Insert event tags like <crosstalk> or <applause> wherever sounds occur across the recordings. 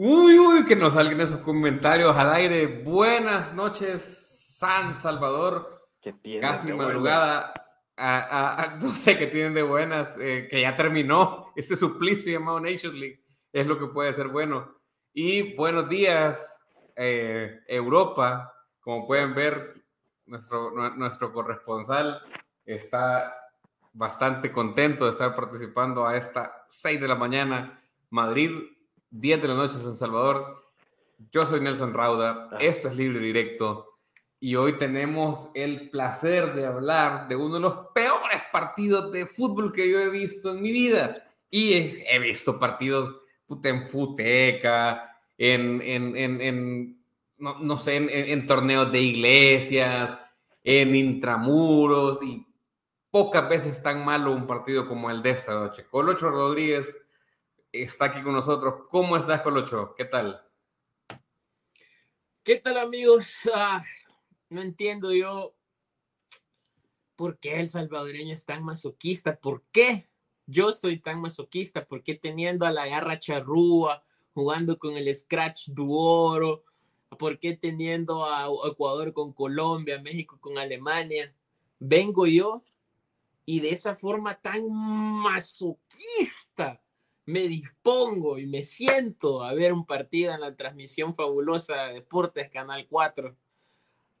Uy, uy, que nos salgan esos comentarios al aire. Buenas noches, San Salvador. Casi madrugada. <laughs> no sé qué tienen de buenas, eh, que ya terminó este suplicio llamado Nations League. Es lo que puede ser bueno. Y buenos días, eh, Europa. Como pueden ver, nuestro, nuestro corresponsal está bastante contento de estar participando a esta 6 de la mañana, Madrid, 10 de la noche, San Salvador. Yo soy Nelson Rauda, ah. esto es Libre Directo y hoy tenemos el placer de hablar de uno de los peores partidos de fútbol que yo he visto en mi vida. Y he, visto partidos en Futeca, en, en, en, no, no, sé, en, torneos de iglesias, en intramuros y pocas veces tan malo un partido como el de esta noche. Colocho Rodríguez está aquí con nosotros. ¿Cómo estás, Colocho? ¿Qué tal? ¿Qué tal, amigos? Ah, no entiendo yo por qué el salvadoreño es tan masoquista. ¿Por qué yo soy tan masoquista? ¿Por qué teniendo a la garra charrúa, jugando con el Scratch Duoro? ¿Por qué teniendo a Ecuador con Colombia, México con Alemania? Vengo yo y de esa forma tan masoquista me dispongo y me siento a ver un partido en la transmisión fabulosa de Deportes Canal 4,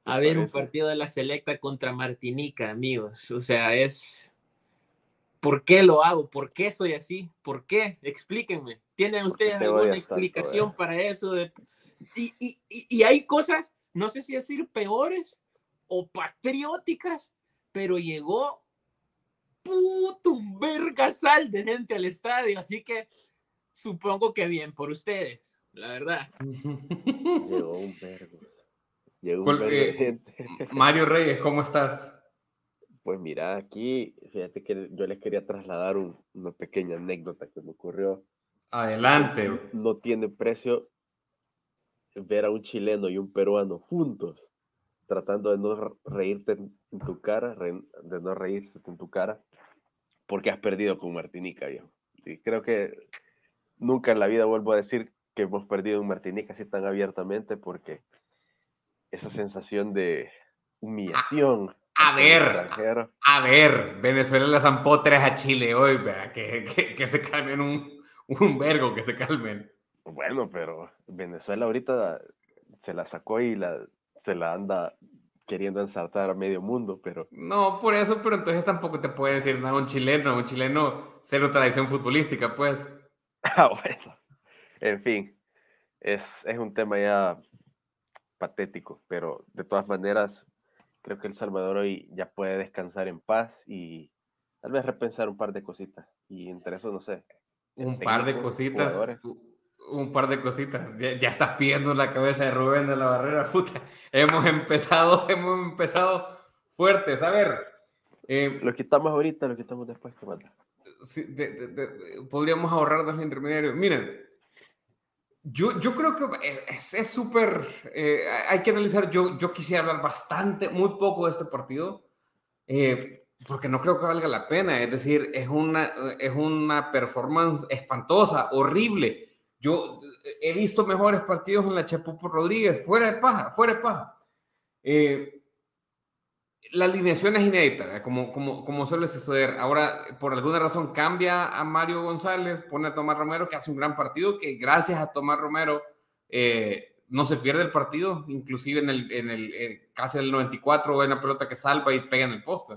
a ver un partido de la Selecta contra Martinica, amigos. O sea, es... ¿Por qué lo hago? ¿Por qué soy así? ¿Por qué? Explíquenme. ¿Tienen ustedes alguna explicación para eso? Y, y, y hay cosas, no sé si decir peores o patrióticas, pero llegó puto un vergasal de gente al estadio, así que supongo que bien por ustedes, la verdad. Llegó un vergo. Llegó un eh, gente. Mario Reyes, ¿cómo estás? Pues mira, aquí, fíjate que yo les quería trasladar una pequeña anécdota que me ocurrió. Adelante. No tiene precio ver a un chileno y un peruano juntos, tratando de no reírte en tu cara, de no reírse en tu cara, porque has perdido con Martinica, yo. Y creo que nunca en la vida vuelvo a decir que hemos perdido en Martinica así tan abiertamente, porque esa sensación de humillación. A, ver, a, ver, Venezuela le zampó a Chile hoy, que, que, que, se calmen un, un vergo, que se calmen. Bueno, pero Venezuela ahorita se la sacó y la, se la anda queriendo ensartar a medio mundo, pero... No, por eso, pero entonces tampoco te puede decir nada un chileno, un chileno cero tradición futbolística, pues. <laughs> Ah, bueno. En fin, es, es un tema ya patético, pero de todas maneras, creo que El Salvador hoy ya puede descansar en paz y tal vez repensar un par de cositas. Y entre eso, no sé. Un par de cositas un par de cositas. Ya, estás pidiendo la cabeza de Rubén de la Barrera, <laughs> puta. Hemos empezado, <laughs> hemos empezado fuertes. A ver. Eh, lo quitamos ahorita, lo quitamos después, podríamos ahorrarnos el intermediario. Miren, yo, yo creo que es súper. Eh, hay que analizar. Yo, yo quisiera hablar bastante, muy poco de este partido. Eh, porque no creo que valga la pena. Es decir, es una, es una performance espantosa, horrible yo eh, he visto mejores partidos en la Chapupo Rodríguez, fuera de paja, fuera de paja. Eh, la alineación es inédita, como, como, como suele suceder. Ahora, por alguna razón, cambia a Mario González, pone a Tomás Romero, que hace un gran partido, que gracias a Tomás Romero eh, no se pierde el partido, inclusive en el, en el casi el 94, una pelota que salva y pega en el poste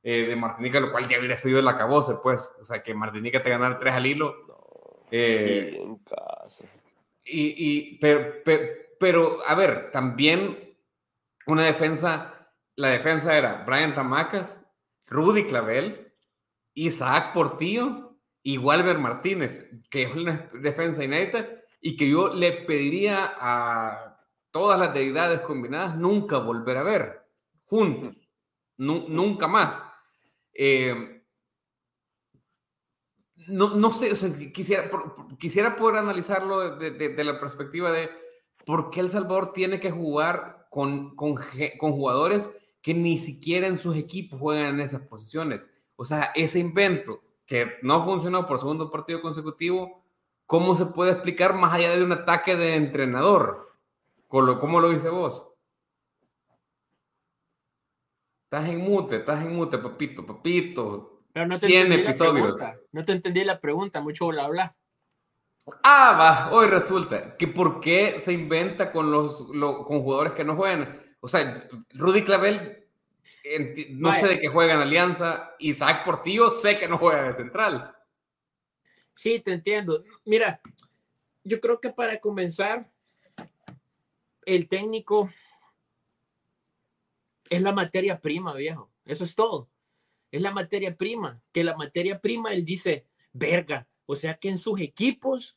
de Martinica, lo cual ya hubiera sido el acabose, pues. O sea, que Martinica te ganara tres al hilo eh, en casa. Y, y pero, pero, a ver, también una defensa, la defensa era Brian Tamacas, Rudy Clavel, Isaac Portillo y Walter Martínez, que es una defensa inédita y que yo le pediría a todas las deidades combinadas nunca volver a ver juntos, nunca más. Eh, no, no sé, quisiera, quisiera poder analizarlo de, la perspectiva de por qué El Salvador tiene que jugar con, con, jugadores que ni siquiera en sus equipos juegan en esas posiciones. O sea, ese invento que no funcionó por segundo partido consecutivo, ¿cómo se puede explicar más allá de un ataque de entrenador? ¿Cómo lo dice vos? Estás en mute, estás en mute, papito, papito. Pero no te 100 episodios. no te entendí la pregunta, mucho bla bla. Ah, va, hoy resulta que por qué se inventa con los, con jugadores que no juegan. O sea, Rudy Clavel, no sé de qué juega en Alianza, Isaac Portillo, sé que no juega de central. Sí, te entiendo. Mira, yo creo que para comenzar, el técnico es la materia prima, viejo. Eso es todo. Es la materia prima. Que la materia prima, él dice, verga. O sea que en sus equipos,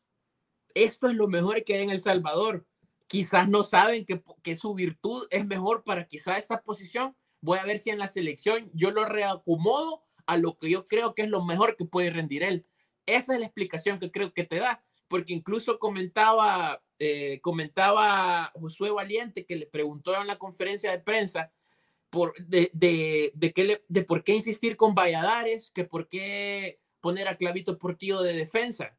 esto es lo mejor que hay en El Salvador. Quizás no saben que, que su virtud es mejor para quizás esta posición. Voy a ver si en la selección yo lo reacomodo a lo que yo creo que es lo mejor que puede rendir él. Esa es la explicación que creo que te da. Porque incluso comentaba, eh, comentaba Josué Valiente que le preguntó en la conferencia de prensa de, de, de, que de por qué insistir con Valladares, que por qué poner a Clavito Portillo de defensa.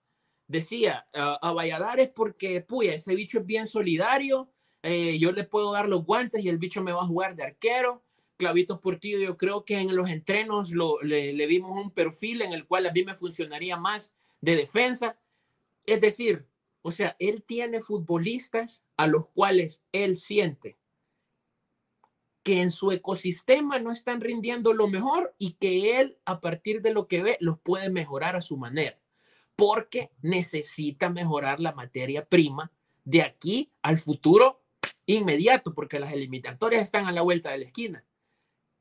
Decía a, Valladares porque, puya, ese bicho es bien solidario, eh, yo le puedo dar los guantes y el bicho me va a jugar de arquero. Clavito Portillo, yo creo que en los entrenos lo, le, le vimos un perfil en el cual a mí me funcionaría más de defensa. Es decir, o sea, él tiene futbolistas a los cuales él siente que en su ecosistema no están rindiendo lo mejor y que él a partir de lo que ve los puede mejorar a su manera, porque necesita mejorar la materia prima de aquí al futuro inmediato, porque las eliminatorias están a la vuelta de la esquina.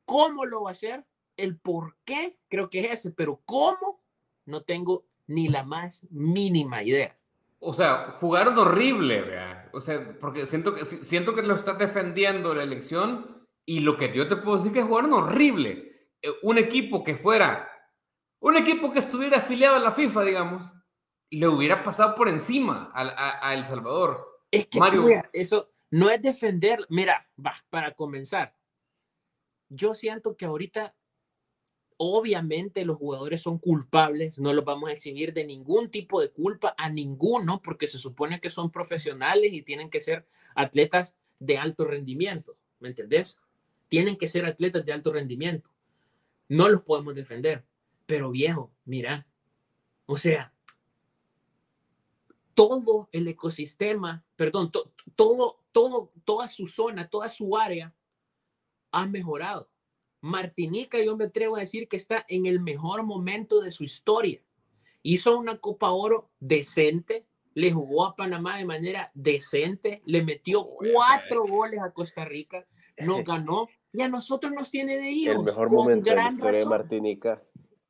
¿Cómo lo va a hacer? El por qué creo que es ese, pero cómo no tengo ni la más mínima idea. O sea, jugaron horrible, ¿vea? O sea, porque siento que, siento que lo está defendiendo la elección, y lo que yo te puedo decir que jugaron horrible. Eh, un equipo que fuera, un equipo que estuviera afiliado a la FIFA, digamos, le hubiera pasado por encima a, El Salvador. Es que Mario... eso no es defender. Mira, va, para comenzar, yo siento que ahorita, obviamente, los jugadores son culpables, no los vamos a exhibir de ningún tipo de culpa a ninguno, porque se supone que son profesionales y tienen que ser atletas de alto rendimiento. ¿Me entendés? Tienen que ser atletas de alto rendimiento. No los podemos defender. Pero viejo, mira, o sea, todo el ecosistema, perdón, todo, todo, toda su zona, toda su área ha mejorado. Martinica, yo me atrevo a decir que está en el mejor momento de su historia. Hizo una Copa Oro decente, le jugó a Panamá de manera decente, le metió cuatro goles a Costa Rica, no <laughs> ganó y a nosotros nos tiene de hijos. El mejor momento de la historia de Martinica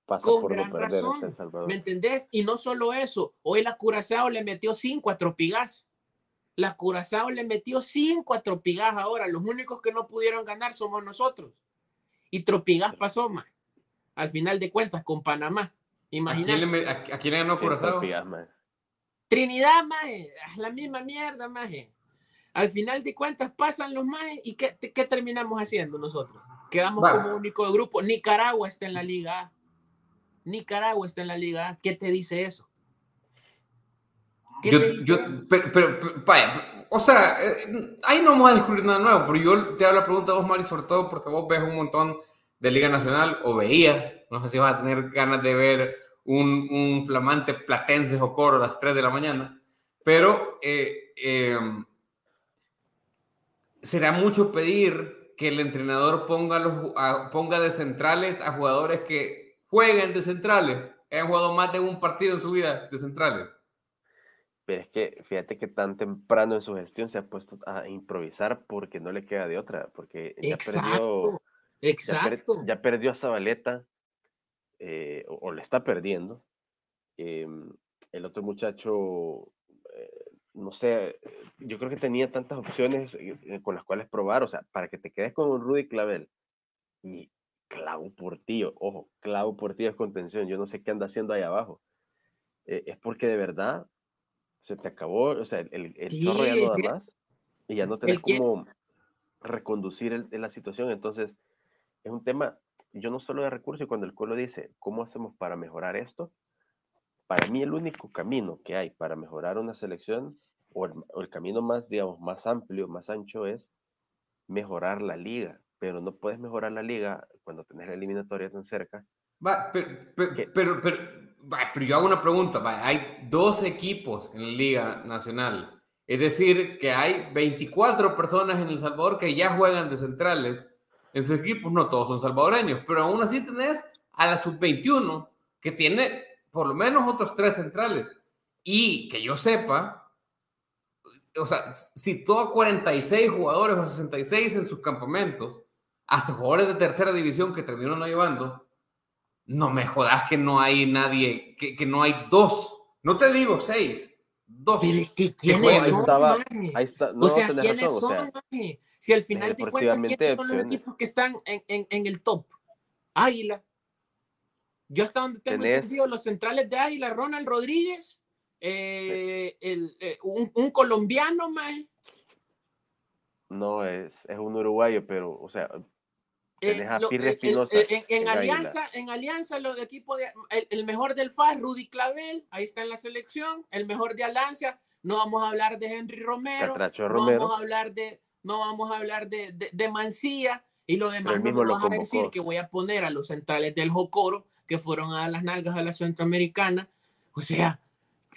pasa por no perder El Salvador. ¿Me entendés? Y no solo eso, hoy la Curazao le metió cinco a Tropigas. La Curazao le metió cinco a Tropigas ahora. Los únicos que no pudieron ganar somos nosotros. Y Tropigas pasó más. Al final de cuentas, con Panamá. Imagínate. ¿A quién le, ganó Curazao? Trinidad, maje. La misma mierda, maje. Al final de cuentas pasan los más y ¿qué, ¿qué, terminamos haciendo nosotros? Quedamos como único grupo. Nicaragua está en la Liga Nicaragua está en la Liga ¿Qué te dice eso? yo, yo Pero, vaya, o sea, eh, ahí no vamos a descubrir nada nuevo, pero yo te hago la pregunta a vos, Mari, sobre todo porque vos ves un montón de Liga Nacional, o veías, no sé si vas a tener ganas de ver un, un flamante Platense o Coro a las 3 de la mañana, pero eh, eh, será mucho pedir que el entrenador ponga, los, ponga de centrales a jugadores que jueguen de centrales. Han jugado más de un partido en su vida de centrales. Pero es que fíjate que tan temprano en su gestión se ha puesto a improvisar porque no le queda de otra, porque ya perdió. Exacto. Ya, perdió a Zabaleta, eh, o, le está perdiendo. Em, el otro muchacho, no sé, yo creo que tenía tantas opciones eh, eh, con las cuales probar, o sea, para que te quedes con un Rudy Clavel y Clavo Portillo, ojo, Clavo Portillo es contención, yo no sé qué anda haciendo ahí abajo. Eh, es porque de verdad se te acabó, o sea, el, el chorro ya no da más y ya no tenés cómo reconducir la situación, entonces es un tema, yo no solo de recursos, y cuando el Colo dice, ¿cómo hacemos para mejorar esto? Para mí el único camino que hay para mejorar una selección, o el, camino más, digamos, más amplio, más ancho, es mejorar la liga. Pero no puedes mejorar la liga cuando tenés la eliminatoria tan cerca. Va, pero, pero, pero, yo hago una pregunta. hay dos equipos en la Liga Nacional. Es decir, que hay 24 personas en El Salvador que ya juegan de centrales. En sus equipos no todos son salvadoreños, pero aún así tenés a la sub-21 que tiene por lo menos otros tres centrales. Y que yo sepa, o sea, si todo 46 jugadores o 66 en sus campamentos, hasta jugadores de tercera división que terminaron no llevando, no me jodas que no hay nadie, que, que no hay dos, no te digo seis, dos. Pero que ¿quiénes ahí estaba, ahí está, no, o sea, ¿quiénes razón, son, o sea, Si al final te cuentas quiénes son los equipos que están en, en, en el top. Águila, yo hasta donde tengo entendido, los centrales de Águila, Ronald Rodríguez, eh, el, eh, un, un, colombiano, más. No, es, es un uruguayo, pero, o sea, eh, a Espinosa. En, en, Alianza, en Alianza, los de equipo de, el, mejor del FAS, Rudy Clavel, ahí está en la selección, el mejor de Alianza, no vamos a hablar de Henry Romero, no vamos a hablar de, no vamos a hablar de, de, de Mancilla, y lo demás no me vas a decir que voy a poner a los centrales del Jocoro que fueron a las nalgas a la centroamericana. O sea,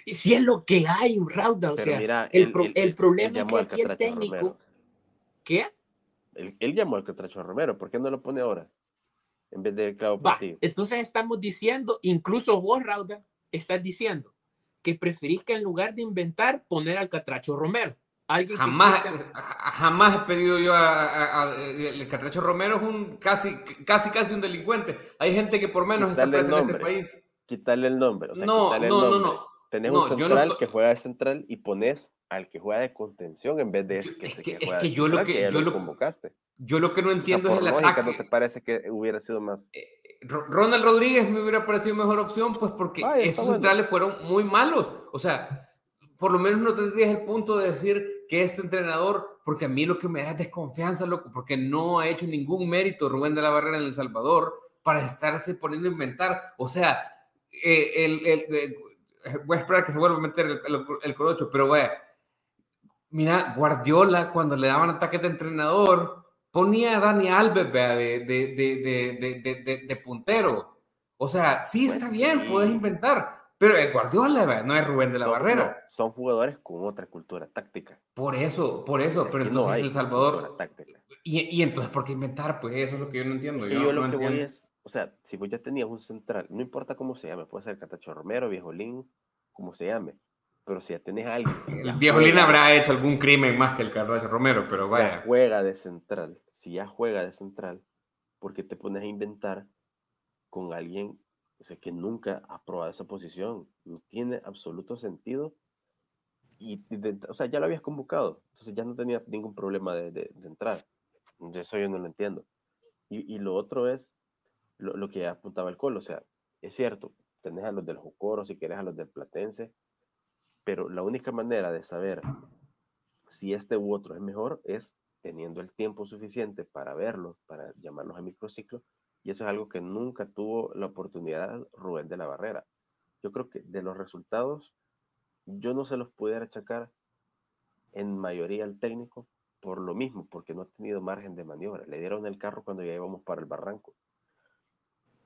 si es lo que hay, Rauda. O sea, el, problema es que aquí el técnico. ¿Qué? Él, llamó al Catracho Romero, ¿por qué no lo pone ahora? En vez de Clavo Entonces estamos diciendo, incluso vos, Rauda, estás diciendo que preferís que en lugar de inventar, poner al Catracho Romero jamás, jamás he pedido yo a, el Catracho Romero es un casi, casi, casi un delincuente. Hay gente que por menos está presa en este país. Quitarle el nombre. no, no, no, no. Tenés un central que juega de central y pones al que juega de contención en vez de ese que, que, que, que yo lo que, yo lo convocaste. Yo lo que no entiendo es el ataque. ¿No te parece que hubiera sido más? Eh, Ronald Rodríguez me hubiera parecido mejor opción, pues porque estos centrales fueron muy malos. O sea, por lo menos no tendrías el punto de decir que este entrenador, porque a mí lo que me da es desconfianza, loco, porque no ha hecho ningún mérito Rubén de la Barrera en El Salvador para estarse poniendo a inventar. O sea, eh, el, el, voy a esperar que se vuelva a meter el, el, corocho, pero vaya, mira, Guardiola, cuando le daban ataque de entrenador, ponía a Dani Alves de, de, de, de, puntero. O sea, sí está bien, puedes inventar, pero es Guardiola, no es Rubén de la Barrera. son jugadores con otra cultura táctica. Por eso, por eso. Pero entonces no El Salvador. Y, y, entonces, ¿por qué inventar? Pues eso es lo que yo no entiendo. yo, lo que voy es, o sea, si vos ya tenías un central, no importa cómo se llame, puede ser Catacho Romero, Viejolín, como se llame. Pero si ya tenés a alguien. El Viejolín habrá hecho algún crimen más que el Catacho Romero, pero vaya. juega de central. Si ya juega de central, ¿por qué te pones a inventar con alguien que nunca ha probado esa posición. No tiene absoluto sentido. Y, o sea, ya lo habías convocado. Entonces ya no tenía ningún problema de, de, entrar. Eso yo no lo entiendo. Y, lo otro es lo, lo, que apuntaba el Colo. O sea, es cierto, tenés a los del Jocoro, si querés a los del Platense, pero la única manera de saber si este u otro es mejor es teniendo el tiempo suficiente para verlos, para llamarlos a microciclo y eso es algo que nunca tuvo la oportunidad Rubén de la Barrera. Yo creo que de los resultados, yo no se los pudiera achacar en mayoría al técnico por lo mismo, porque no ha tenido margen de maniobra. Le dieron el carro cuando ya íbamos para el barranco.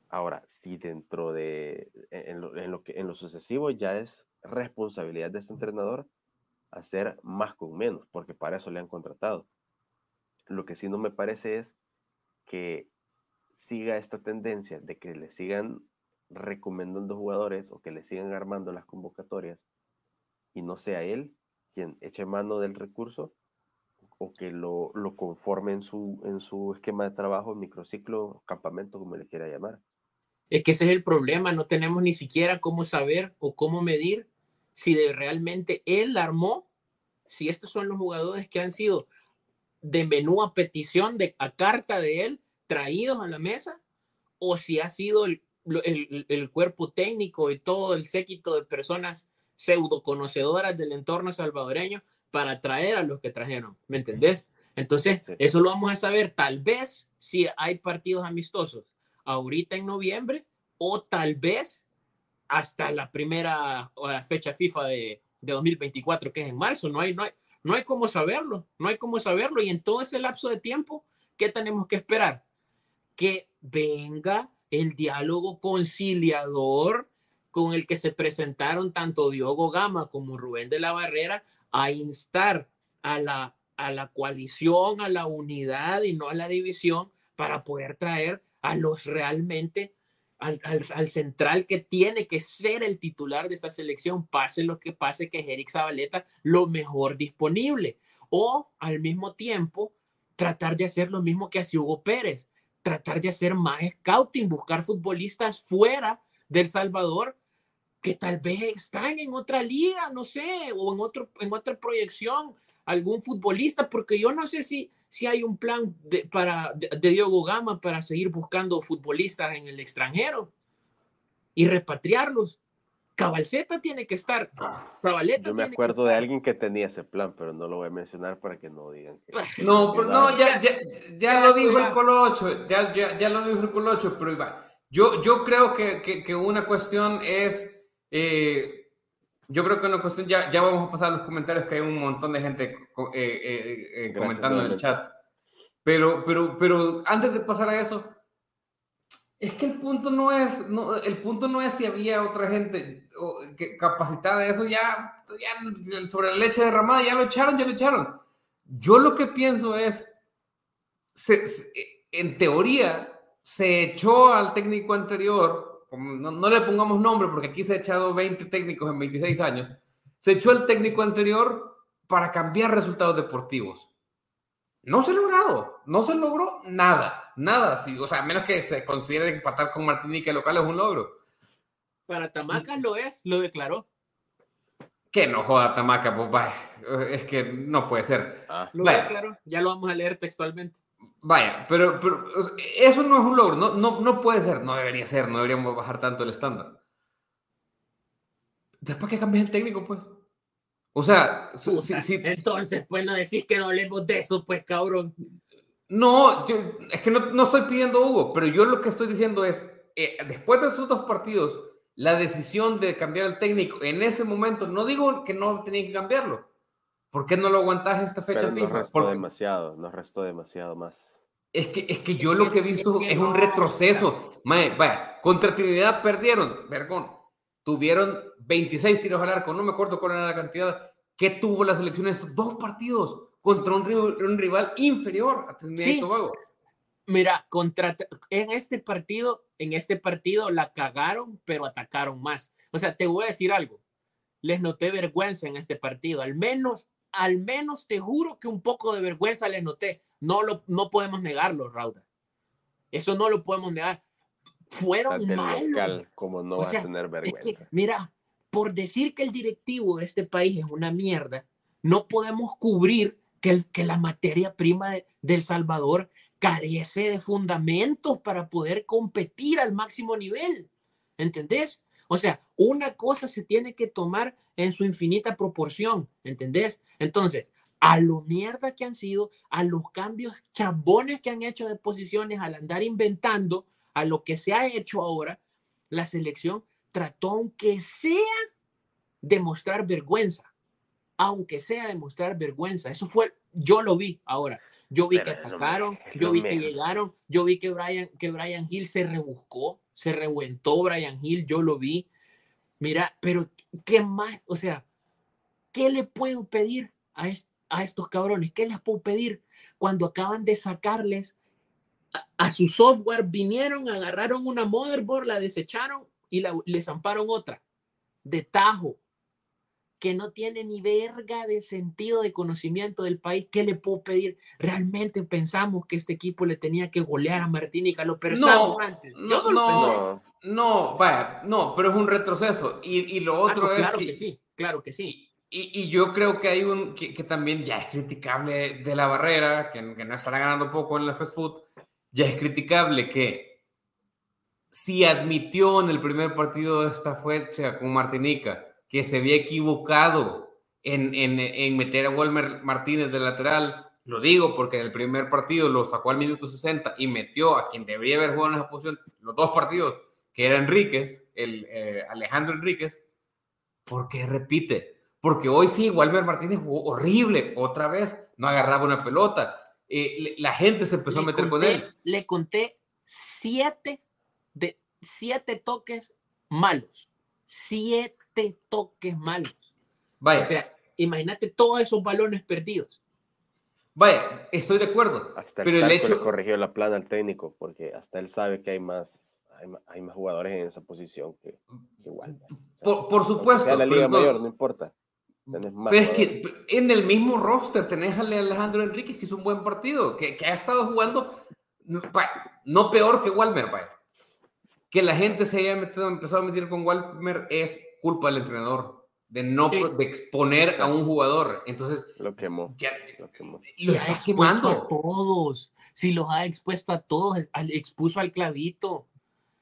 Ahora, si dentro de, en lo, que, en lo sucesivo ya es responsabilidad de este entrenador hacer más con menos, porque para eso le han contratado. Lo que sí no me parece es que siga esta tendencia de que le sigan recomendando jugadores o que le sigan armando las convocatorias y no sea él quien eche mano del recurso o que lo, lo conforme en su, en su esquema de trabajo, microciclo, campamento, como le quiera llamar. Es que ese es el problema, no tenemos ni siquiera cómo saber o cómo medir si de realmente él armó, si estos son los jugadores que han sido de menú a petición, de, a carta de él, traídos a la mesa o si ha sido el, el, cuerpo técnico y todo el séquito de personas pseudo conocedoras del entorno salvadoreño para traer a los que trajeron, ¿me entendés? Entonces, eso lo vamos a saber tal vez si hay partidos amistosos ahorita en noviembre o tal vez hasta la primera fecha FIFA de, de 2024, que es en marzo. No hay, no hay, no hay cómo saberlo, no hay cómo saberlo. Y en todo ese lapso de tiempo, ¿qué tenemos que esperar? Que venga el diálogo conciliador con el que se presentaron tanto Diogo Gama como Rubén de la Barrera a instar a la, a la coalición, a la unidad y no a la división para poder traer a los realmente al, central que tiene que ser el titular de esta selección, pase lo que pase, que es Eric Zabaleta lo mejor disponible. O al mismo tiempo, tratar de hacer lo mismo que hace Hugo Pérez, tratar de hacer más scouting, buscar futbolistas fuera del Salvador que tal vez están en otra liga, no sé, o en, otro, en otra proyección, algún futbolista, porque yo no sé si, si hay un plan de, para, de, Diogo Gama para seguir buscando futbolistas en el extranjero y repatriarlos. Cabalceta tiene que estar. Yo me acuerdo de alguien que tenía ese plan, pero no lo voy a mencionar para que no digan que. <laughs> No, pues no, ya, ya, ya, lo dijo el Colocho, ya, ya, ya lo dijo el Colocho, pero iba. Yo, yo creo que, que, que una cuestión es. Eh, yo creo que una cuestión, ya, ya vamos a pasar a los comentarios, que hay un montón de gente eh, eh, eh, comentando en el chat. Pero, pero, pero antes de pasar a eso, es que el punto no es, el punto no es si había otra gente capacitada de eso, ya, sobre la leche derramada, ya lo echaron, ya lo echaron. Yo lo que pienso es, en teoría, se echó al técnico anterior no, le pongamos nombre porque aquí se ha echado 20 técnicos en 26 años, se echó el técnico anterior para cambiar resultados deportivos. No se ha logrado, no se logró nada, nada. Sí, o sea, a menos que se considere empatar con Martinique local es un logro. Para Tamaca lo es, lo declaró. Que no joda Tamaca, pues, es que no puede ser. Ah. Lo declaró, ya lo vamos a leer textualmente. Vaya, pero, pero, eso no es un logro, no, no, no puede ser, no debería ser, no deberíamos bajar tanto el estándar. Después que cambies el técnico, pues. O sea, si, entonces, pues no decís que no hablemos de eso, pues cabrón. No, es que no, no, estoy pidiendo Hugo, pero yo lo que estoy diciendo es, eh, después de esos dos partidos, la decisión de cambiar el técnico en ese momento, no digo que no tenía que cambiarlo, ¿Por qué no lo aguantas esta fecha FIFA? Nos restó demasiado, nos restó demasiado más. Es que, es que yo lo que he visto es, un retroceso. vaya, contra Trinidad perdieron, vergón. Tuvieron 26 tiros al arco, no me acuerdo cuál era la cantidad. ¿Qué tuvo la selección en estos dos partidos contra un, rival inferior a Trinidad y Tobago? Mira, contra, en este partido, en este partido la cagaron, pero atacaron más. O sea, te voy a decir algo. Les noté vergüenza en este partido, al menos al menos te juro que un poco de vergüenza le noté. No, lo, no podemos negarlo, Rauda. Eso no lo podemos negar. Fueron malos. como no va a tener vergüenza. mira, por decir que el directivo de este país es una mierda, no podemos cubrir que, el, que la materia prima de, El Salvador carece de fundamentos para poder competir al máximo nivel. ¿Entendés? O sea, una cosa se tiene que tomar en su infinita proporción, ¿entendés? Entonces, a lo mierda que han sido, a los cambios chabones que han hecho de posiciones, al andar inventando, a lo que se ha hecho ahora, la selección trató, aunque sea, de mostrar vergüenza, aunque sea de mostrar vergüenza. Eso fue, yo lo vi ahora. Yo vi que atacaron, yo vi que llegaron, yo vi que Brian, que Brian Hill se rebuscó, se revuentó Brian Hill, yo lo vi. Mira, pero ¿qué más? O sea, ¿qué le puedo pedir a, a estos cabrones? ¿Qué les puedo pedir cuando acaban de sacarles a, su software? Vinieron, agarraron una motherboard, la desecharon y la, le zamparon otra de tajo que no tiene ni verga de sentido de conocimiento del país, ¿qué le puedo pedir? Realmente pensamos que este equipo le tenía que golear a Martinica, lo pensamos antes. no, no, no, vaya, no, pero es un retroceso. Y, lo ah, otro es. Claro que, sí, claro que sí. Y, yo creo que hay un que, también ya es criticable de la barrera, que, no estará ganando poco en la fast food, ya es criticable que si admitió en el primer partido de esta fecha con Martinica que se había equivocado en, en, meter a Walmer Martínez de lateral. Lo digo porque en el primer partido lo sacó al minuto 60 y metió a quien debería haber jugado en esa posición los dos partidos, que era Enríquez, el eh, Alejandro Enríquez, ¿por qué repite? Porque hoy sí, Walmer Martínez jugó horrible, otra vez, no agarraba una pelota. Eh, la gente se empezó a meter con él. Le conté siete, de, siete toques malos. Siete toques malos. Vaya. O sea, imagínate todos esos balones perdidos. Vaya, estoy de acuerdo. Hasta el pero el hecho corrigió la plana al técnico porque hasta él sabe que hay más, hay, más jugadores en esa posición que, igual. por, supuesto. Sea la Liga Mayor, no importa. Pero es que en el mismo roster tenés a Alejandro Enríquez, que hizo un buen partido, que, que ha estado jugando no peor que Walmer, vaya. Que la gente se haya metido, empezado a meter con Walmer es culpa del entrenador, de no de exponer a un jugador. Entonces, lo quemó. Ya, lo quemó. Lo está quemando. A todos. Si los ha expuesto a todos, expuso al clavito.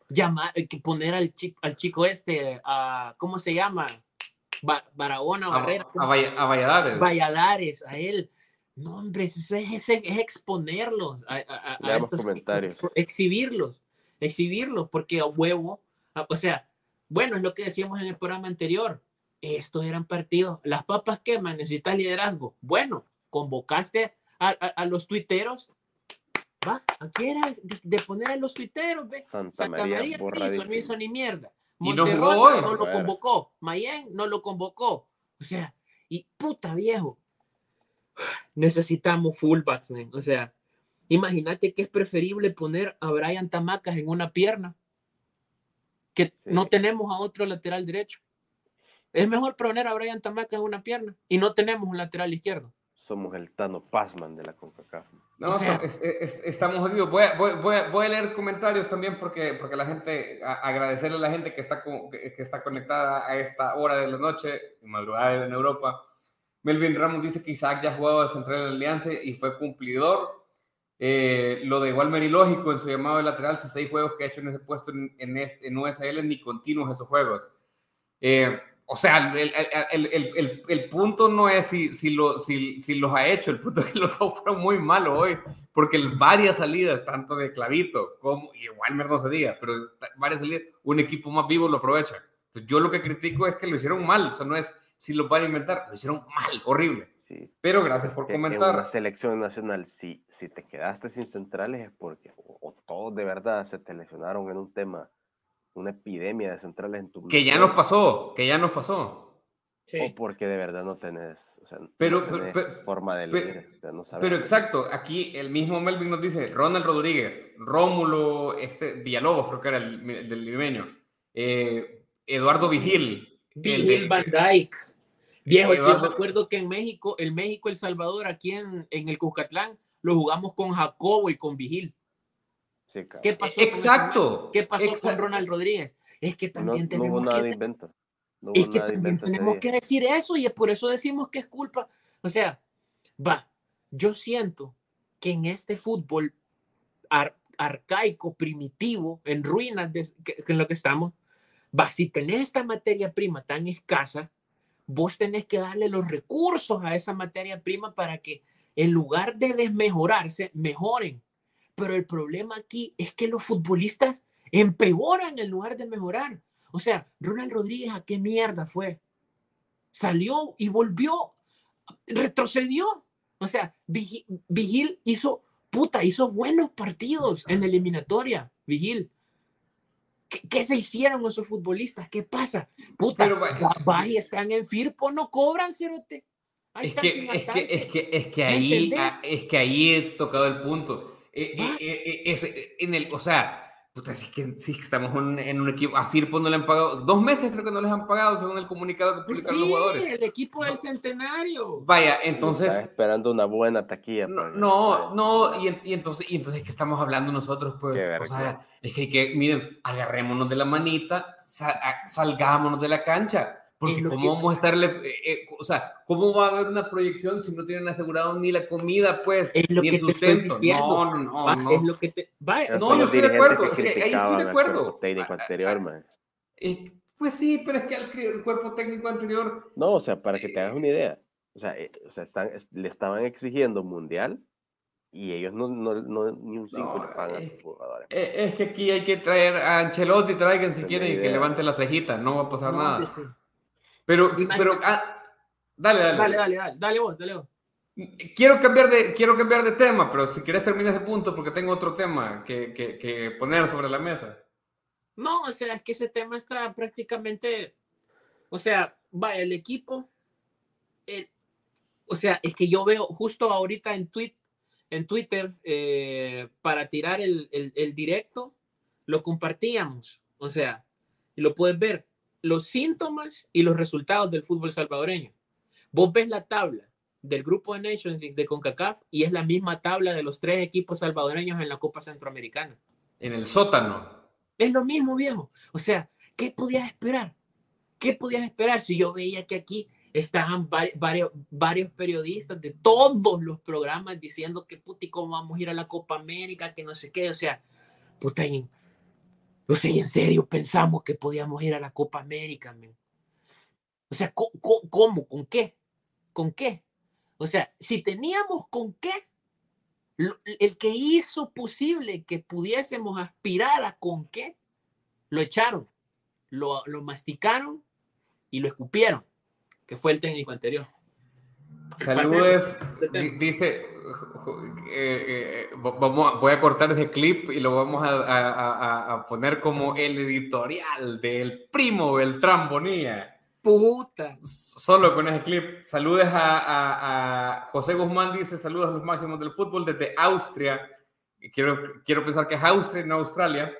Llamar, que poner al chico, al chico este, a, ¿cómo se llama? Barahona, Barrera. A, a, Valladares. Valladares, a él. No, hombre, es, es, exponerlos a, estos comentarios. exhibirlos, exhibirlos, porque a huevo, o sea, bueno, es lo que decíamos en el programa anterior. Estos eran partidos. Las papas queman, necesitas liderazgo. Bueno, convocaste a, los tuiteros. Va, aquí era de, poner a los tuiteros, ve. Santa, María, no hizo ni mierda. Monterrosa no, lo convocó. Mayen no lo convocó. O sea, y puta viejo. Necesitamos fullbacks, O sea, imagínate que es preferible poner a Brian Tamacas en una pierna que no tenemos a otro lateral derecho. Es mejor poner a Brian Tamacas en una pierna y no tenemos un lateral izquierdo somos el Tano Pazman de la CONCACAF. No, estamos jodidos. Voy a, voy, a, leer comentarios también porque, porque la gente, agradecerle a la gente que está, que, está conectada a esta hora de la noche, madrugada en Europa. Melvin Ramos dice que Isaac ya ha jugado de central en Alianza y fue cumplidor. Eh, lo de igual lógico en su llamado de lateral, seis juegos que ha hecho en ese puesto en, en, en USL ni continuos esos juegos. Eh, o sea, el, el, el, el, punto no es si, si, lo, si, si, los ha hecho, el punto es que los dos fueron muy malos hoy, porque varias salidas, tanto de Clavito como, igual no se diga, pero varias salidas, un equipo más vivo lo aprovecha. Entonces, yo lo que critico es que lo hicieron mal, o sea, no es si lo van a inventar, lo hicieron mal, horrible. Sí. Pero gracias por comentar. En una selección nacional, si, si te quedaste sin centrales es porque o todos de verdad se te lesionaron en un tema una epidemia de centrales en tu Que ya nos pasó, que ya nos pasó. O porque de verdad no tenés, pero, forma de leer, Pero exacto, aquí el mismo Melvin nos dice, Ronald Rodríguez, Rómulo este, Villalobos, creo que era el, del limeño, eh, Eduardo Vigil. Vigil Van Dyke. Viejo, yo recuerdo que en México, el México, El Salvador, aquí en, en el Cuscatlán, lo jugamos con Jacobo y con Vigil. ¿Qué pasó Exacto. Con ¿Qué pasó con Ronald Rodríguez? Es que también tenemos nada que, invento. es que también tenemos que decir eso y es por eso decimos que es culpa. O sea, va, yo siento que en este fútbol arcaico, primitivo, en ruinas de, en lo que estamos, va, si tenés esta materia prima tan escasa, vos tenés que darle los recursos a esa materia prima para que en lugar de desmejorarse, mejoren. Pero el problema aquí es que los futbolistas empeoran en lugar de mejorar. O sea, Ronald Rodríguez, ¿a qué mierda fue? Salió y volvió, retrocedió. O sea, Vigil, hizo, puta, hizo buenos partidos en la eliminatoria, Vigil. ¿Qué, se hicieron esos futbolistas? ¿Qué pasa? Puta, Pero, vaya, están en Firpo, no cobran, cerote. Es que, es, que, es, que, es que ahí, es que ahí es tocado el punto eh, eh, eh, es, en el, o sea, puta, sí que, sí estamos en un equipo, a Firpo no le han pagado, dos meses creo que no les han pagado según el comunicado que pues publicaron los jugadores. el equipo del centenario. Vaya, entonces... esperando una buena taquilla. No, no, no y, y, entonces, y entonces, ¿qué estamos hablando nosotros? Pues, o sea, es que, que, miren, agarrémonos de la manita, salgámonos de la cancha porque cómo vamos a estarle, eh, eh, o sea, ¿cómo va a haber una proyección si no tienen asegurado ni la comida, pues, ni el sustento? No, no, no, no. Es lo que te... no, yo estoy de acuerdo, ahí estoy de acuerdo. Técnico anterior, man. Eh, pues sí, pero es que el, cuerpo técnico anterior... No, o sea, para que te hagas una idea, o sea, o sea están, le estaban exigiendo mundial y ellos no, no, no ni un 5 le pagan a sus jugadores. Eh, es que aquí hay que traer a Ancelotti, traigan si quieren y que levante la cejita, no va a pasar nada. Pero, pero ah, dale, dale. Dale, dale, dale, dale vos, dale vos. Quiero cambiar, de, quiero cambiar de tema, pero si quieres terminar ese punto porque tengo otro tema que, que, que poner sobre la mesa. No, o sea, es que ese tema está prácticamente, o sea, va el equipo, el, o sea, es que yo veo justo ahorita en, tweet, en Twitter, eh, para tirar el, el, directo, lo compartíamos. O sea, y lo puedes ver, los síntomas y los resultados del fútbol salvadoreño. Vos ves la tabla del grupo de Nations League de CONCACAF y es la misma tabla de los tres equipos salvadoreños en la Copa Centroamericana. En el sótano. Es lo mismo, viejo. O sea, ¿qué podías esperar? ¿Qué podías esperar si yo veía que aquí estaban varios, varios periodistas de todos los programas diciendo que puti, cómo vamos a ir a la Copa América, que no sé qué, o sea, puta, o sea, en serio pensamos que podíamos ir a la Copa América, O sea, ¿cómo? ¿Con qué? ¿Con qué? O sea, si teníamos con qué, el que hizo posible que pudiésemos aspirar a con qué, lo echaron, lo, lo masticaron y lo escupieron que fue el técnico anterior. Saludos, dice, eh, eh, vamos, voy a cortar ese clip y lo vamos a, poner como el editorial del primo Beltrán Bonilla. Puta. Solo con ese clip. Saludos a, José Guzmán, dice saludos a los máximos del fútbol desde Austria. Quiero, quiero pensar que es Austria, no Australia.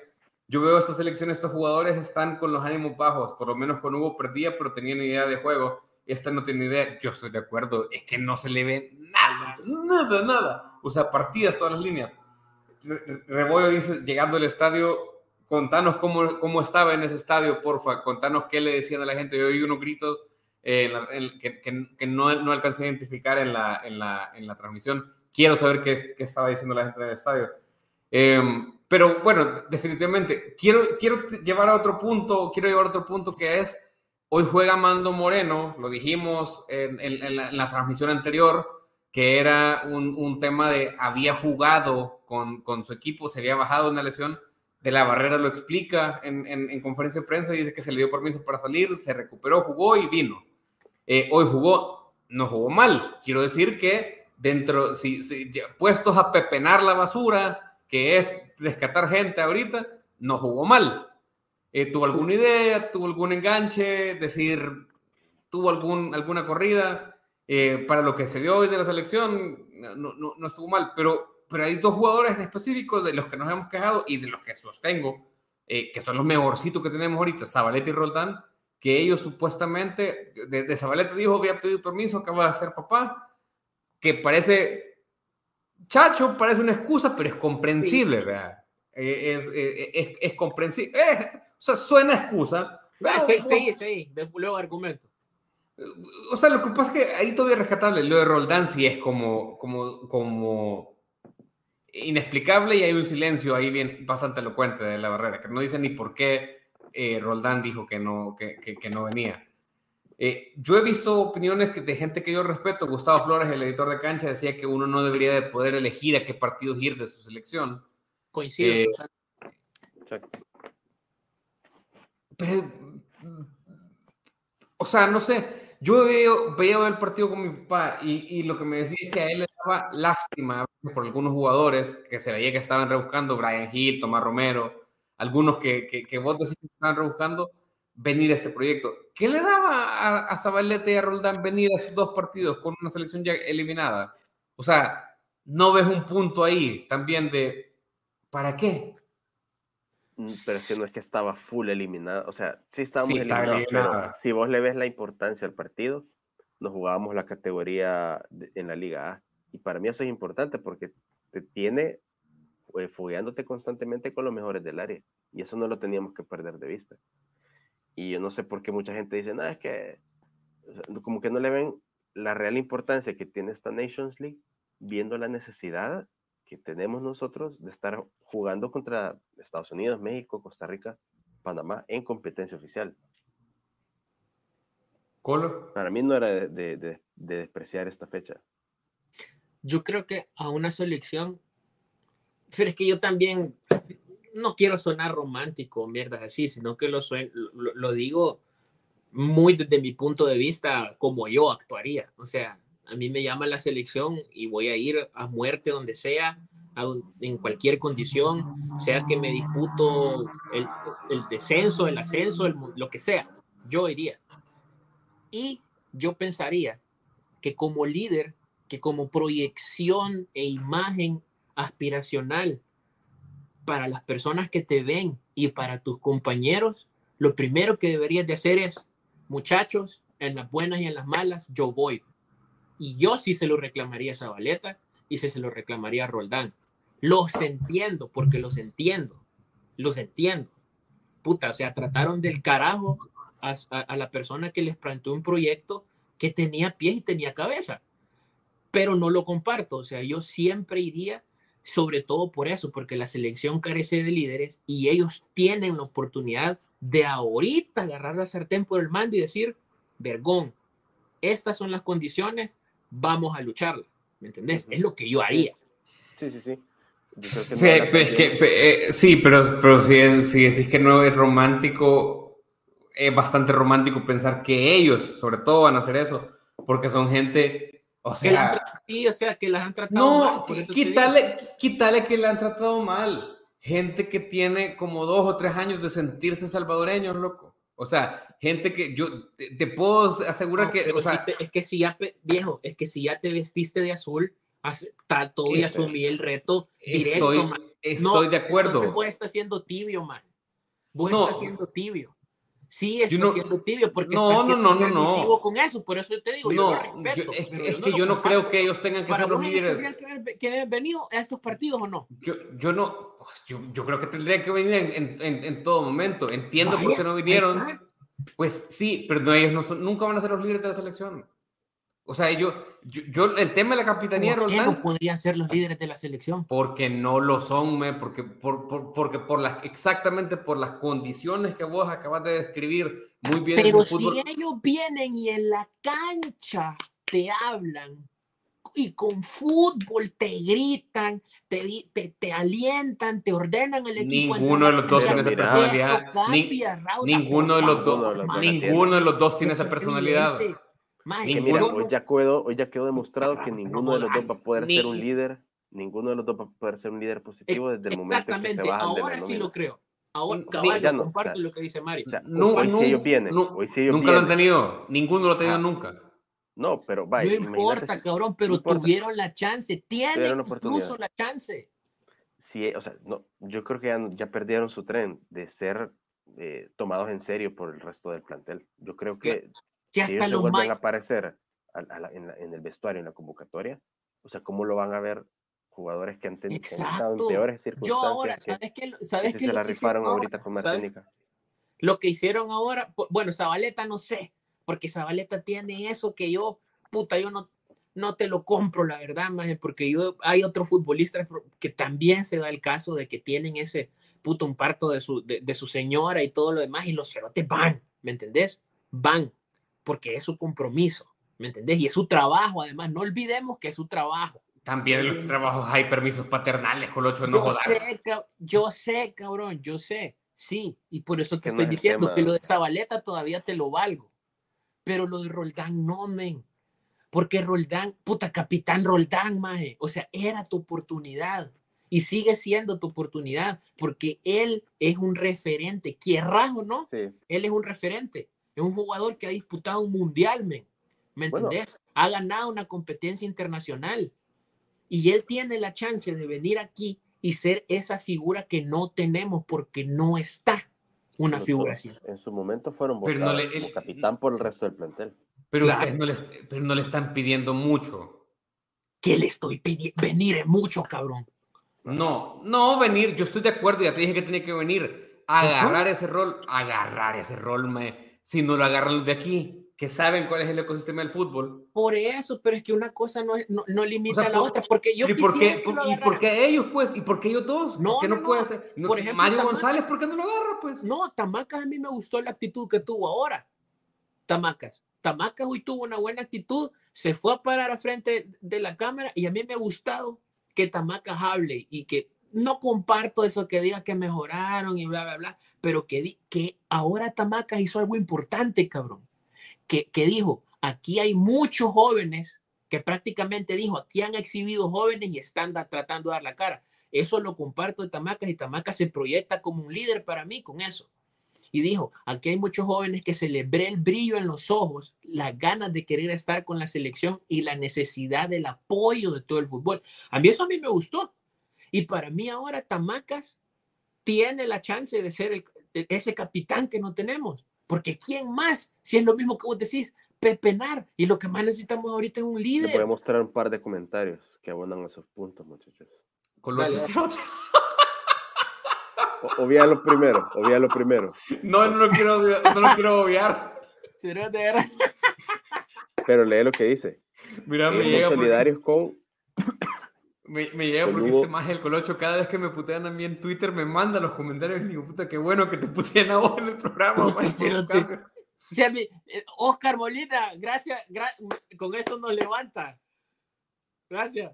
Yo veo esta selección, estos jugadores están con los ánimos bajos, por lo menos con Hugo perdía, pero tenían idea de juego esta no tiene idea. Yo estoy de acuerdo, es que no se le ve nada, nada, nada. O sea, partidas todas las líneas. Rebollo dice, llegando al estadio, contanos cómo, cómo estaba en ese estadio, porfa, contanos qué le decían a la gente. Yo oí unos gritos eh, que, que, no, no, alcancé a identificar en la, en la, en la transmisión. Quiero saber qué, qué, estaba diciendo la gente en el estadio. Em, pero bueno, definitivamente, quiero, quiero llevar a otro punto, quiero llevar a otro punto que es Hoy juega Mando Moreno, lo dijimos en, la, transmisión anterior, que era un, tema de había jugado con, su equipo, se había bajado una lesión. De la barrera lo explica en, conferencia de prensa, dice que se le dio permiso para salir, se recuperó, jugó y vino. Eh, hoy jugó, no jugó mal. Quiero decir que dentro, si, si, puestos a pepenar la basura, que es rescatar gente ahorita, no jugó mal. Eh, ¿Tuvo alguna idea? ¿Tuvo algún enganche? Decir, ¿tuvo algún, alguna corrida? Eh, para lo que se vio hoy de la selección, no, no, no, estuvo mal, pero, pero hay dos jugadores en específico de los que nos hemos quejado y de los que sostengo, eh, que son los mejorcitos que tenemos ahorita, Zabaleta y Roldán, que ellos supuestamente, de, Zabaleta dijo, había pedido permiso, acaba de ser papá, que parece, chacho, parece una excusa, pero es comprensible, ¿verdad? Es, es, es, es comprensible. O sea, suena excusa. Ah, sí, sí, sí, luego argumento. O sea, lo que pasa es que ahí todavía es rescatable. Lo de Roldán sí es como, como, como inexplicable y hay un silencio ahí bien bastante elocuente de la barrera, que no dice ni por qué eh, Roldán dijo que no, que, que, no venía. Eh, yo he visto opiniones de gente que yo respeto. Gustavo Flores, el editor de cancha, decía que uno no debería de poder elegir a qué partidos ir de su selección. Coincido. Eh, pero, o sea, no sé, yo veo, veía el partido con mi papá y, y, lo que me decía es que a él le daba lástima por algunos jugadores que se veía que estaban rebuscando, Brian Hill, Tomás Romero, algunos que, que, que vos decís que estaban rebuscando venir a este proyecto. ¿Qué le daba a, a Zabaleta y a Roldán venir a esos dos partidos con una selección ya eliminada? O sea, no ves un punto ahí también de, ¿para qué? Mm, pero es que no es que estaba full eliminado, o sea, sí estábamos eliminados, pero si vos le ves la importancia al partido, nos jugábamos la categoría en la Liga A. Y para mí eso es importante porque te tiene eh, fogueándote constantemente con los mejores del área. Y eso no lo teníamos que perder de vista. Y yo no sé por qué mucha gente dice, no, es que como que no le ven la real importancia que tiene esta Nations League, viendo la necesidad que tenemos nosotros de estar jugando contra Estados Unidos, México, Costa Rica, Panamá en competencia oficial. ¿Colo? Para mí no era de, despreciar esta fecha. yo creo que a una selección, pero es que yo también no quiero sonar romántico, mierda así, sino que lo, lo, lo digo muy desde mi punto de vista como yo actuaría. O sea, a mí me llama la selección y voy a ir a muerte donde sea, en cualquier condición, sea que me disputo el, descenso, el ascenso, lo que sea, yo iría. Y yo pensaría que como líder, que como proyección e imagen aspiracional para las personas que te ven y para tus compañeros, lo primero que deberías de hacer es, muchachos, en las buenas y en las malas, yo voy. Y yo sí se lo reclamaría a Zabaleta y se, se lo reclamaría a Roldán. Los entiendo, porque los entiendo. Los entiendo. Puta, o sea, trataron del carajo a, a la persona que les planteó un proyecto que tenía pies y tenía cabeza. Pero no lo comparto. O sea, yo siempre iría, sobre todo por eso, porque la selección carece de líderes y ellos tienen la oportunidad de ahorita agarrar la sartén por el mando y decir, vergón, estas son las condiciones, vamos a lucharla. ¿Me entendés? Es lo que yo haría. Sí, sí, sí. Eh, sí, pero, pero si, si decís que no es romántico, es bastante romántico pensar que ellos, sobre todo, van a hacer eso, porque son gente, o sea... sí, o sea, que las han tratado no, mal. No, quítale, quítale que la han tratado mal. Gente que tiene como dos o tres años de sentirse salvadoreños, loco. O sea, gente que yo te, puedo asegurar que... O sea, es que si ya, viejo, es que si ya te vestiste de azul, tal todo y asumí el reto directo, estoy, Estoy de acuerdo. Entonces vos estás siendo tibio, man. Vos no. estás siendo tibio. Sí, estás no, siendo tibio porque no, estás no, no, no, no. con eso. Por eso te digo, yo lo respeto. es, es que yo no creo que ellos tengan que ser los líderes. Que, que haber venido a estos partidos o no? Yo, yo no, pues, yo, yo creo que tendrían que venir en, en, en todo momento. Entiendo Vaya, por qué no vinieron. Pues sí, pero no, ellos no son, nunca van a ser los líderes de la selección. O sea, yo, yo, el tema de la capitanía ¿Por qué no podrían ser los líderes de la selección? Porque no lo son, me, porque, por, por, porque por las, exactamente por las condiciones que vos acabas de describir muy bien. Pero si ellos vienen y en la cancha te hablan y con fútbol te gritan, te, te, te alientan, te ordenan el equipo. Ninguno de los dos tiene esa personalidad. ninguno de los dos, ninguno de los personalidad hoy, ya quedó, hoy ya quedó demostrado que ninguno de los dos va a poder ser un líder, ninguno de los dos va a poder ser un líder positivo desde el momento en que se bajan ahora de la sí lo creo. Ahora, caballo, no, comparto lo que dice Mario. no, hoy sí ellos vienen. hoy sí ellos nunca lo han tenido. Ninguno lo ha tenido ah. nunca. No, pero vaya. No importa, cabrón, pero tuvieron la chance. Tienen incluso la chance. Sí, o sea, no, yo creo que ya, ya perdieron su tren de ser eh, tomados en serio por el resto del plantel. Yo creo que si hasta ellos los vuelven a aparecer a, a la, en, en, el vestuario, en la convocatoria, o sea, ¿cómo lo van a ver jugadores que han, tenido estado en peores circunstancias? Yo ahora, ¿sabes qué? ¿Sabes que se la rifaron ahorita con Martínica? Lo que hicieron ahora, bueno, Zabaleta no sé, porque Zabaleta tiene eso que yo, puta, yo no, no te lo compro, la verdad, más porque yo, hay otros futbolistas que también se da el caso de que tienen ese puto un parto de su, de, de su señora y todo lo demás, y los cerotes van, ¿me entendés? Van porque es su compromiso, ¿me entendés? Y es su trabajo, además, no olvidemos que es su trabajo. También en los trabajos hay permisos paternales con ocho no yo Sé, yo sé, cabrón, yo sé, sí, y por eso te estoy diciendo que lo de Zabaleta todavía te lo valgo, pero lo de Roldán no, men, porque Roldán, puta, capitán Roldán, maje, o sea, era tu oportunidad y sigue siendo tu oportunidad porque él es un referente, quierras o no, sí. él es un referente. Es un jugador que ha disputado un mundial, ¿me, ¿me entendés? Ha ganado una competencia internacional. Y él tiene la chance de venir aquí y ser esa figura que no tenemos porque no está una figura así. En su momento fueron votados como capitán por el resto del plantel. Pero, claro. no le, pero no le están pidiendo mucho. ¿Qué le estoy pidiendo? Venir es mucho, cabrón. No, no venir. Yo estoy de acuerdo, ya te dije que tiene que venir. Agarrar ese rol, agarrar ese rol, me si no lo agarran los de aquí, que saben cuál es el ecosistema del fútbol. Por eso, pero es que una cosa no, no, no limita o sea, a la otra, porque yo ¿y por qué, ¿Y por qué ellos, pues? ¿Y por qué ellos dos? No, no, no, puede ser? por ejemplo, Mario González, ¿por qué no lo agarra, pues? No, Tamacas a mí me gustó la actitud que tuvo ahora. Tamacas. Tamacas hoy tuvo una buena actitud, se fue a parar a frente de la cámara y a mí me ha gustado que Tamacas hable y que no comparto eso que diga que mejoraron y bla, bla, bla, pero que, que ahora Tamacas hizo algo importante, cabrón. Que, que dijo, aquí hay muchos jóvenes que prácticamente dijo, aquí han exhibido jóvenes y están tratando de dar la cara. Eso lo comparto de Tamacas y Tamacas se proyecta como un líder para mí con eso. Y dijo, aquí hay muchos jóvenes que ve el brillo en los ojos, las ganas de querer estar con la selección y la necesidad del apoyo de todo el fútbol. A mí eso a mí me gustó. Y para mí ahora Tamacas tiene la chance de ser ese capitán que no tenemos. Porque ¿quién más? Si es lo mismo que vos decís, pepenar. Y lo que más necesitamos ahorita es un líder. Le voy a mostrar un par de comentarios que abonan esos puntos, muchachos. Con lo Obvia lo primero, obvia lo primero. No, no lo quiero, no lo quiero obviar. Pero lee lo que dice. Mira, me llega solidarios con. Me, me llega porque este más el colocho, cada vez que me putean a mí en Twitter, me manda los comentarios y digo, puta, qué bueno que te putean a vos en el programa. <laughs> Oscar Molina, gracias, con esto nos levanta. Gracias.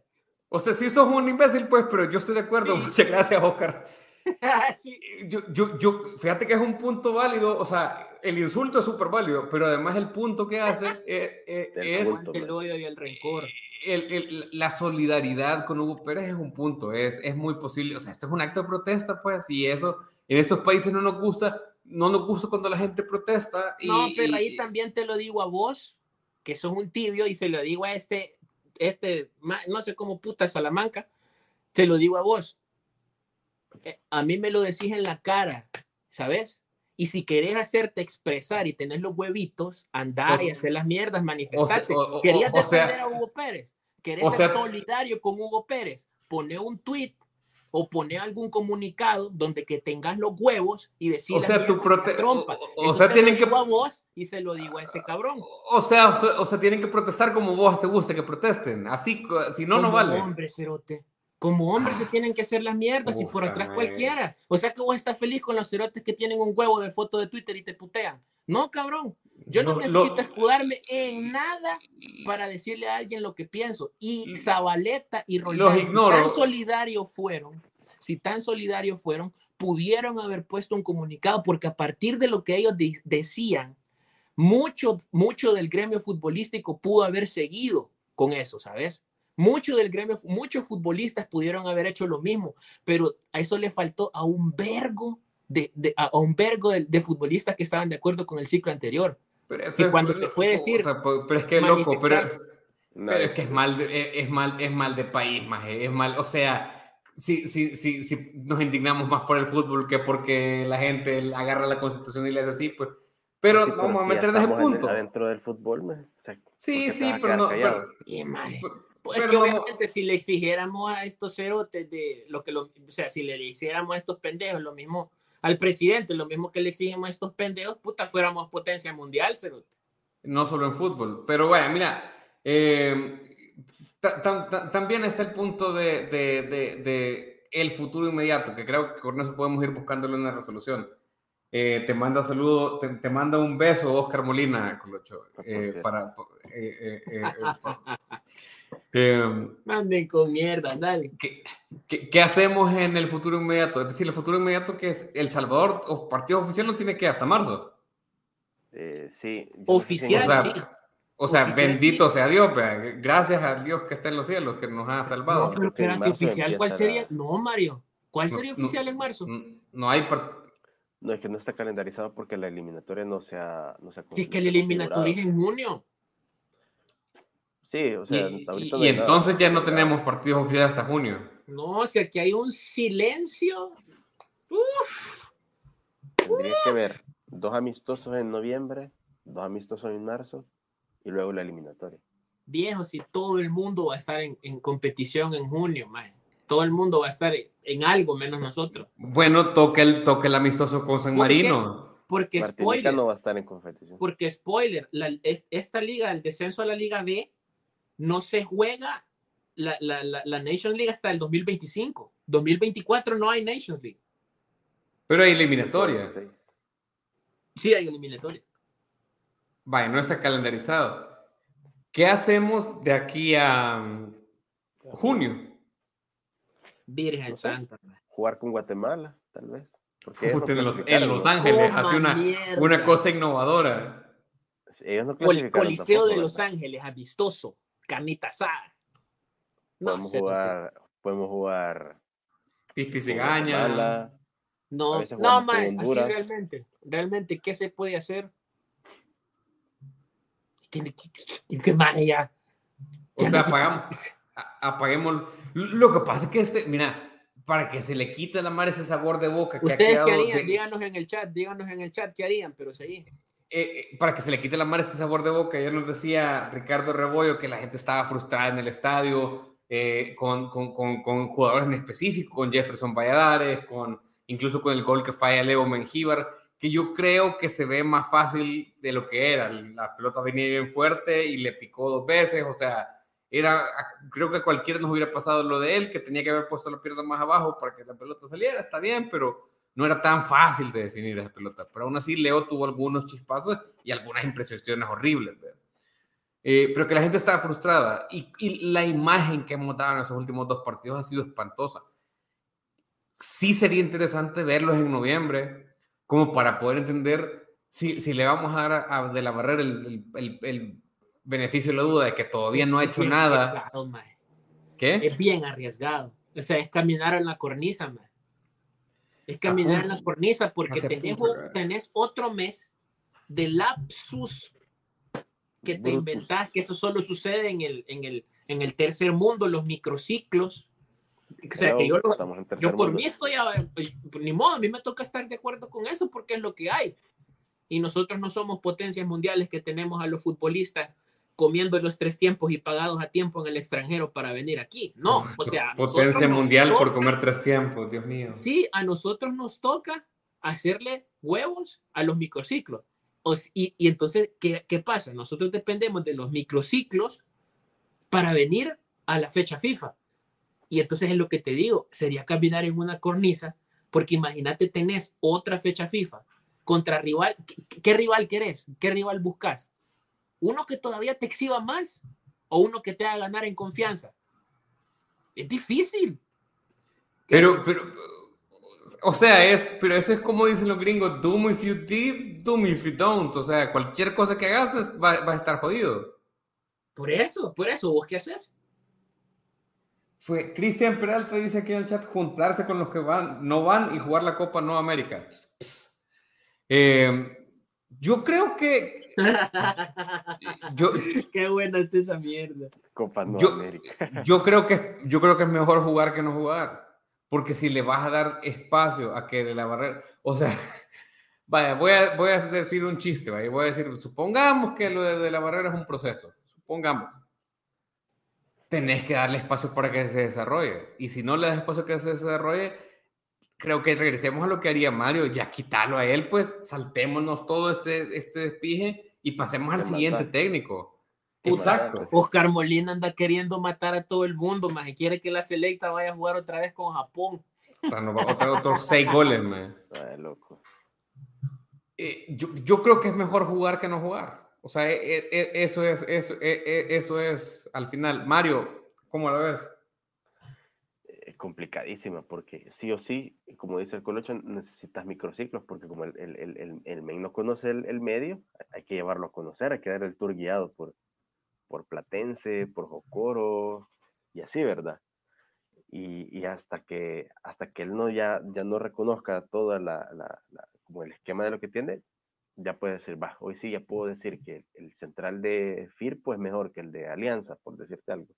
O sea, si sos un imbécil, pues, pero yo estoy de acuerdo. Muchas gracias, Oscar. <laughs> yo, yo, yo, fíjate que es un punto válido, o sea, el insulto es súper válido, pero además el punto que hace <laughs> eh, eh, es el odio y el rencor. El, la solidaridad con Hugo Pérez es un punto, es, es muy posible, o sea, esto es un acto de protesta, pues, y eso en estos países no nos gusta, no nos gusta cuando la gente protesta. Y, no, pero ahí también te lo digo a vos, que sos un tibio, y se lo digo a este, este, no sé cómo puta Salamanca, te lo digo a vos. Eh, a mí me lo decís en la cara, ¿sabes? Y si querés hacerte expresar y tener los huevitos, andar y hacer las mierdas, manifestarte. Querías defender a Hugo Pérez. Querés ser solidario con Hugo Pérez. Pone un tweet o pone algún comunicado donde que tengas los huevos y decir o sea tu trompa. O, sea tienen que a vos y se lo digo a ese cabrón o sea o sea, tienen que protestar como vos te guste que protesten así si no no vale hombre cerote como hombres se tienen que hacer las mierdas y por atrás cualquiera. O sea que vos estás feliz con los cerotes que tienen un huevo de foto de Twitter y te putean. No, cabrón. Yo no, necesito escudarme en nada para decirle a alguien lo que pienso. Y Zabaleta y Roldán, si tan solidarios fueron, si tan solidarios fueron, pudieron haber puesto un comunicado, porque a partir de lo que ellos decían, mucho, mucho del gremio futbolístico pudo haber seguido con eso, ¿sabes? Muchos del gremio, muchos futbolistas pudieron haber hecho lo mismo, pero a eso le faltó a un vergo de, a un vergo de, futbolistas que estaban de acuerdo con el ciclo anterior. Pero y cuando se fue decir, pero es que loco, pero, pero, es que es mal, de, es mal, es mal de país, más es mal, o sea, si, si, si, si nos indignamos más por el fútbol que porque la gente agarra la constitución y le hace así, pues, pero vamos a meter en ese punto. Dentro del fútbol, sí, sí, pero no. Pero, pues es que obviamente si le exigiéramos a estos cerotes de lo que lo, o sea, si le hiciéramos a estos pendejos lo mismo al presidente, lo mismo que le exigimos a estos pendejos, puta, fuéramos potencia mundial, cerote. No solo en fútbol, pero bueno, mira, eh, también está el punto de, de, de, el futuro inmediato, que creo que con eso podemos ir buscándole una resolución. Eh, te manda saludo, te, te, manda un beso Oscar Molina, Colocho, eh, para, eh, <laughs> Manden con mierda, dale. ¿Qué, qué, hacemos en el futuro inmediato? Es decir, el futuro inmediato que es El Salvador, o partido oficial, no tiene que hasta marzo. Eh, sí. Oficial, o sea, O sea, bendito sea Dios, gracias a Dios que está en los cielos, que nos ha salvado. No, pero oficial, ¿cuál sería? No, Mario, ¿cuál sería oficial en marzo? No, hay. No, es que no está calendarizado porque la eliminatoria no se ha. No se ha sí, que la eliminatoria es en junio. Sí, o sea, y, y entonces ya no tenemos partidos oficiales hasta junio. No, o sea, que hay un silencio. Uf. Tendría que ver dos amistosos en noviembre, dos amistosos en marzo y luego la eliminatoria. Viejo, si todo el mundo va a estar en, competición en junio, man. todo el mundo va a estar en algo menos nosotros. Bueno, toque el, toque el amistoso con San Marino. Porque spoiler. no va a estar en competición. Porque spoiler, esta liga, el descenso a la Liga B, no se juega la, la, la, Nation League hasta el 2025. 2024 no hay Nations League. Pero hay eliminatoria. Sí, hay eliminatoria. vaya, no está calendarizado. ¿Qué hacemos de aquí a mm, junio? Virgen Santa. Jugar con Guatemala, tal vez. en, los, Ángeles, hace una, una, cosa innovadora. el Coliseo de Los Ángeles, amistoso, carnita asada. podemos, jugar, podemos jugar. Gaña. No, no, más, así realmente, realmente, ¿qué se puede hacer? ¿Qué, más ya? O sea, apagamos, apaguemos. Lo que pasa es que este, mira, para que se le quite la mar ese sabor de boca. Que ¿Ustedes qué harían? Díganos en el chat, díganos en el chat qué harían, pero seguí. Eh, eh, para que se le quite la mar ese sabor de boca, ya nos decía Ricardo Rebollo que la gente estaba frustrada en el estadio eh, con, con, con, con, jugadores en específico, con Jefferson Valladares, con, incluso con el gol que falla Leo Mengíbar, que yo creo que se ve más fácil de lo que era. La pelota venía bien fuerte y le picó dos veces, o sea, era, creo que cualquiera nos hubiera pasado lo de él, que tenía que haber puesto la pierna más abajo para que la pelota saliera, está bien, pero no era tan fácil de definir esa pelota. Pero aún así, Leo tuvo algunos chispazos y algunas impresiones horribles. Eh, pero que la gente estaba frustrada y, y, la imagen que hemos dado en esos últimos dos partidos ha sido espantosa. Sí sería interesante verlos en noviembre, como para poder entender si, si le vamos a dar a, De la Barrera el, el, el beneficio de la duda de que todavía no ha hecho nada. ¿Qué? Es bien arriesgado. O sea, es caminar en la cornisa, man. Es caminar en la cornisa porque tenés, tenés, otro mes de lapsus que te inventás, que eso solo sucede en el, en el, en el tercer mundo, los microciclos. O sea, que yo, yo por mí estoy, ni modo, a mí me toca estar de acuerdo con eso porque es lo que hay. Y nosotros no somos potencias mundiales que tenemos a los futbolistas comiendo los tres tiempos y pagados a tiempo en el extranjero para venir aquí. No, o sea. Potencia mundial por comer tres tiempos, Dios mío. Sí, a nosotros nos toca hacerle huevos a los microciclos. y, y, entonces, ¿qué, ¿qué pasa? Nosotros dependemos de los microciclos para venir a la fecha FIFA. Y entonces es lo que te digo, sería caminar en una cornisa, porque imagínate, tenés otra fecha FIFA contra rival. ¿Qué, qué rival querés? ¿Qué rival buscas? ¿Uno que todavía te exhiba más o uno que te haga ganar en confianza? Es difícil. Pero, pero, o sea, es, pero eso es como dicen los gringos, do me if you did, do me if you don't. O sea, cualquier cosa que hagas va, va a estar jodido. Por eso, por eso, ¿vos qué haces? Fue Cristian Peralta dice aquí en el chat juntarse con los que van, no van y jugar la Copa No América. Eh, yo creo que <laughs> yo, <laughs> Qué buena está esa mierda. Copa yo, <laughs> Yo creo, que, yo creo que es mejor jugar que no jugar. Porque si le vas a dar espacio a que de la barrera. O sea, vaya, voy a, voy a decir un chiste. Vaya, voy a decir, supongamos que lo de, la barrera es un proceso. Supongamos. Tenés que darle espacio para que se desarrolle. Y si no le das espacio para que se desarrolle, creo que regresemos a lo que haría Mario, ya quitarlo a él, pues saltémonos todo este, este despije y pasemos al siguiente técnico. Exacto. Oscar Molina anda queriendo matar a todo el mundo, más quiere que la selecta vaya a jugar otra vez con Japón. otros seis goles, man. <laughs> loco. Eh, yo, yo, creo que es mejor jugar que no jugar. O sea, e, e, e, eso es, eso, eso es al final. Mario, ¿cómo lo ves? Complicadísima porque sí o sí, como dice el Colocho, necesitas microciclos porque como el, el, el, el main no conoce el, medio, hay que llevarlo a conocer, hay que dar el tour guiado por, por Platense, por Jocoro y así, ¿verdad? Y, y, hasta que hasta que él no ya, ya no reconozca toda la, la, como el esquema de lo que tiene, ya puede decir, va, hoy sí ya puedo decir que el central de Firpo es mejor que el de Alianza, por decirte algo.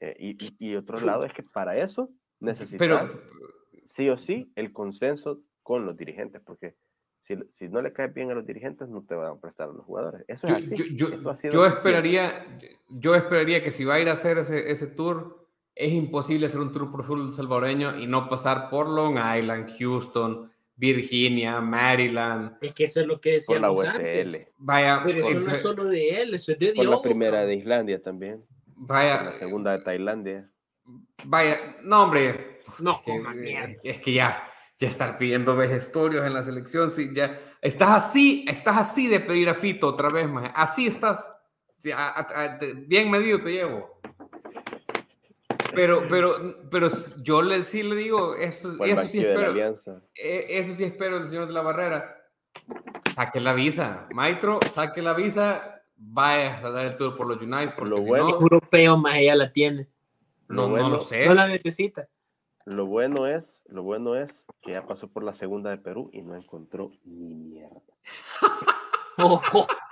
Eh, y, y, otro lado es que para eso necesitas sí o sí el consenso con los dirigentes, porque si, si, no le cae bien a los dirigentes, no te van a prestar a los jugadores. Eso es así. Yo, yo, esperaría, yo esperaría que si va a ir a hacer ese, ese tour, es imposible hacer un tour por fútbol salvadoreño y no pasar por Long Island, Houston, Virginia, Maryland. Es que eso es lo que decía la USL. Vaya, pero eso no es solo de él, eso es de Dios. Por la primera de Islandia también. Vaya. La segunda de Tailandia. Vaya, no, hombre. No, es que, es que ya. ya estar pidiendo vejestorios en la selección, sí, ya estás así, estás así de pedir a Fito otra vez, más así estás, bien medido te llevo. Pero, pero, pero yo le, sí le digo, eso, eso sí espero, e, eso sí espero el señor de la barrera, saque la visa, Maestro, saque la visa, vaya a dar el tour por los United, por lo bueno, europeo más ella la tiene. No, no lo sé. No la necesita. Lo bueno es, lo bueno es que ya pasó por la segunda de Perú y no encontró ni mierda. <laughs>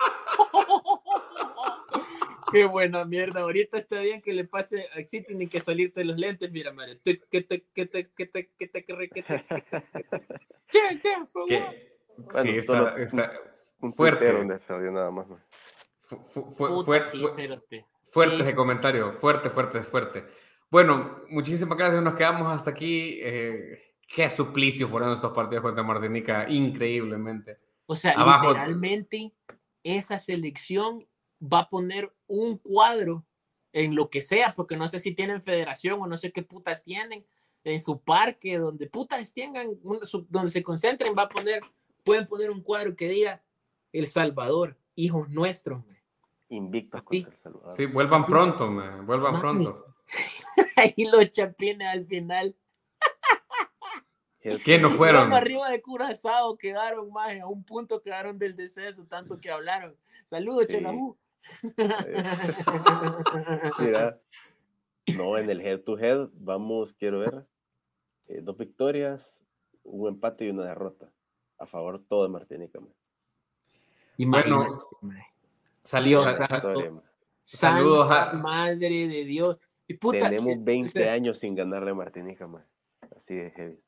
Qué buena mierda. Ahorita está bien que le pase, tienen que salirte los lentes. Mira, Mario. ¿Qué te, qué te, qué te, qué te, qué te, qué te, ¿Qué, qué, <laughs> Sí, está, está fuerte. Fuerte, fuerte ese comentario. Fuerte, fuerte, fuerte. Bueno, muchísimas gracias. Nos quedamos hasta aquí. Eh, qué suplicio fueron estos partidos contra Martinica, increíblemente. O sea, literalmente esa selección va a poner un cuadro en lo que sea, porque no sé si tienen federación o no sé qué putas tienen, en su parque, donde putas tengan, donde se concentren, va a poner, pueden poner un cuadro que diga El Salvador, hijos nuestros. Invictos contra El Salvador. Sí, vuelvan pronto, vuelvan pronto. <laughs> Ahí los chapines al final. ¿Qué no fueron? arriba de Curazao quedaron más, a un punto quedaron del deceso, tanto que hablaron. Saludos, sí. Mira, no, en el head to head, vamos, quiero ver, eh, dos victorias, un empate y una derrota. A favor todo de Martinica. Y bueno, salió. Saludos a madre de Dios. Tenemos 20 años sin ganarle a Martinica, man. Así de heavy.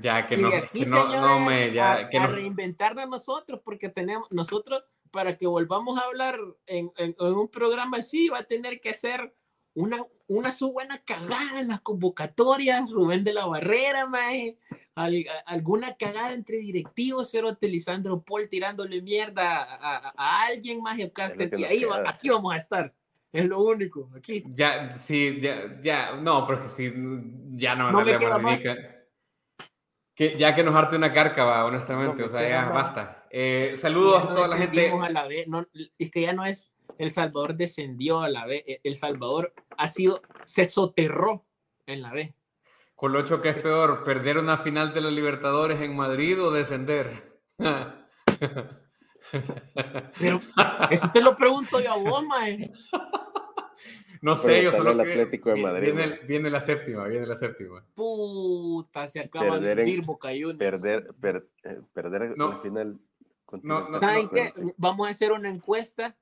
ya que no, que no, me, ya, a, que a reinventarnos nosotros, porque tenemos, nosotros, para que volvamos a hablar en, en, un programa así, va a tener que hacer una, una su buena cagada en las convocatorias, Rubén de la Barrera, mae, alguna cagada entre directivos, Cerote, Lisandro Paul tirándole mierda a, a, alguien más, y ahí va, aquí vamos a estar. Es lo único, aquí. Ya, sí, ya, ya, no, porque sí, ya no, no me Que, ya que nos arte una cárcava, honestamente, o sea, ya basta. Eh, saludos a toda la gente. A la vez. No, es que ya no es El Salvador descendió a la vez, e, El Salvador ha sido, se soterró en la B. Colocho, ¿qué es peor? ¿Perder una final de los Libertadores en Madrid o descender? <laughs> Pero eso te lo pregunto yo a vos, mae. No sé, yo solo que Atlético de Madrid, viene, viene, la séptima, viene la séptima. Puta, se acaba de ir Boca Juniors. Perder, per, eh, perder no, final. No, no, ¿Saben qué? Vamos a hacer una encuesta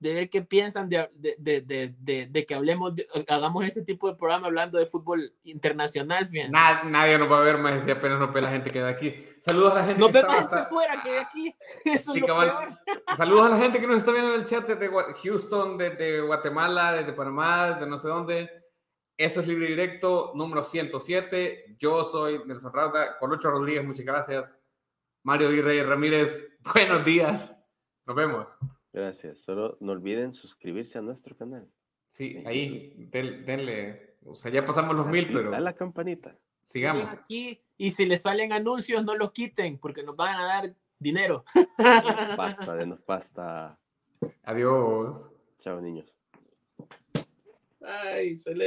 de ver qué piensan de, de, de, de que hablemos, hagamos este tipo de programa hablando de fútbol internacional. nadie nos va a ver más si apenas nos ve la gente que de aquí. Saludos a la gente no que está hasta... fuera que de aquí. <laughs> Eso es lo peor. Saludos a la gente que nos está viendo en el chat desde Houston, desde Guatemala, desde Panamá, de no sé dónde. Esto es Libre Directo número 107. Yo soy Nelson Rauda, Colucho Rodríguez, muchas gracias. Mario Rey Ramírez, <laughs> buenos días. Nos vemos. Gracias. Solo no olviden suscribirse a nuestro canal. Sí, ahí, denle. O sea, ya pasamos los mil, pero. Dale la campanita. Sigamos. Aquí, y si les salen anuncios, no los quiten, porque nos van a dar dinero. Basta, denos pasta. Adiós. Chao, niños. Ay, se le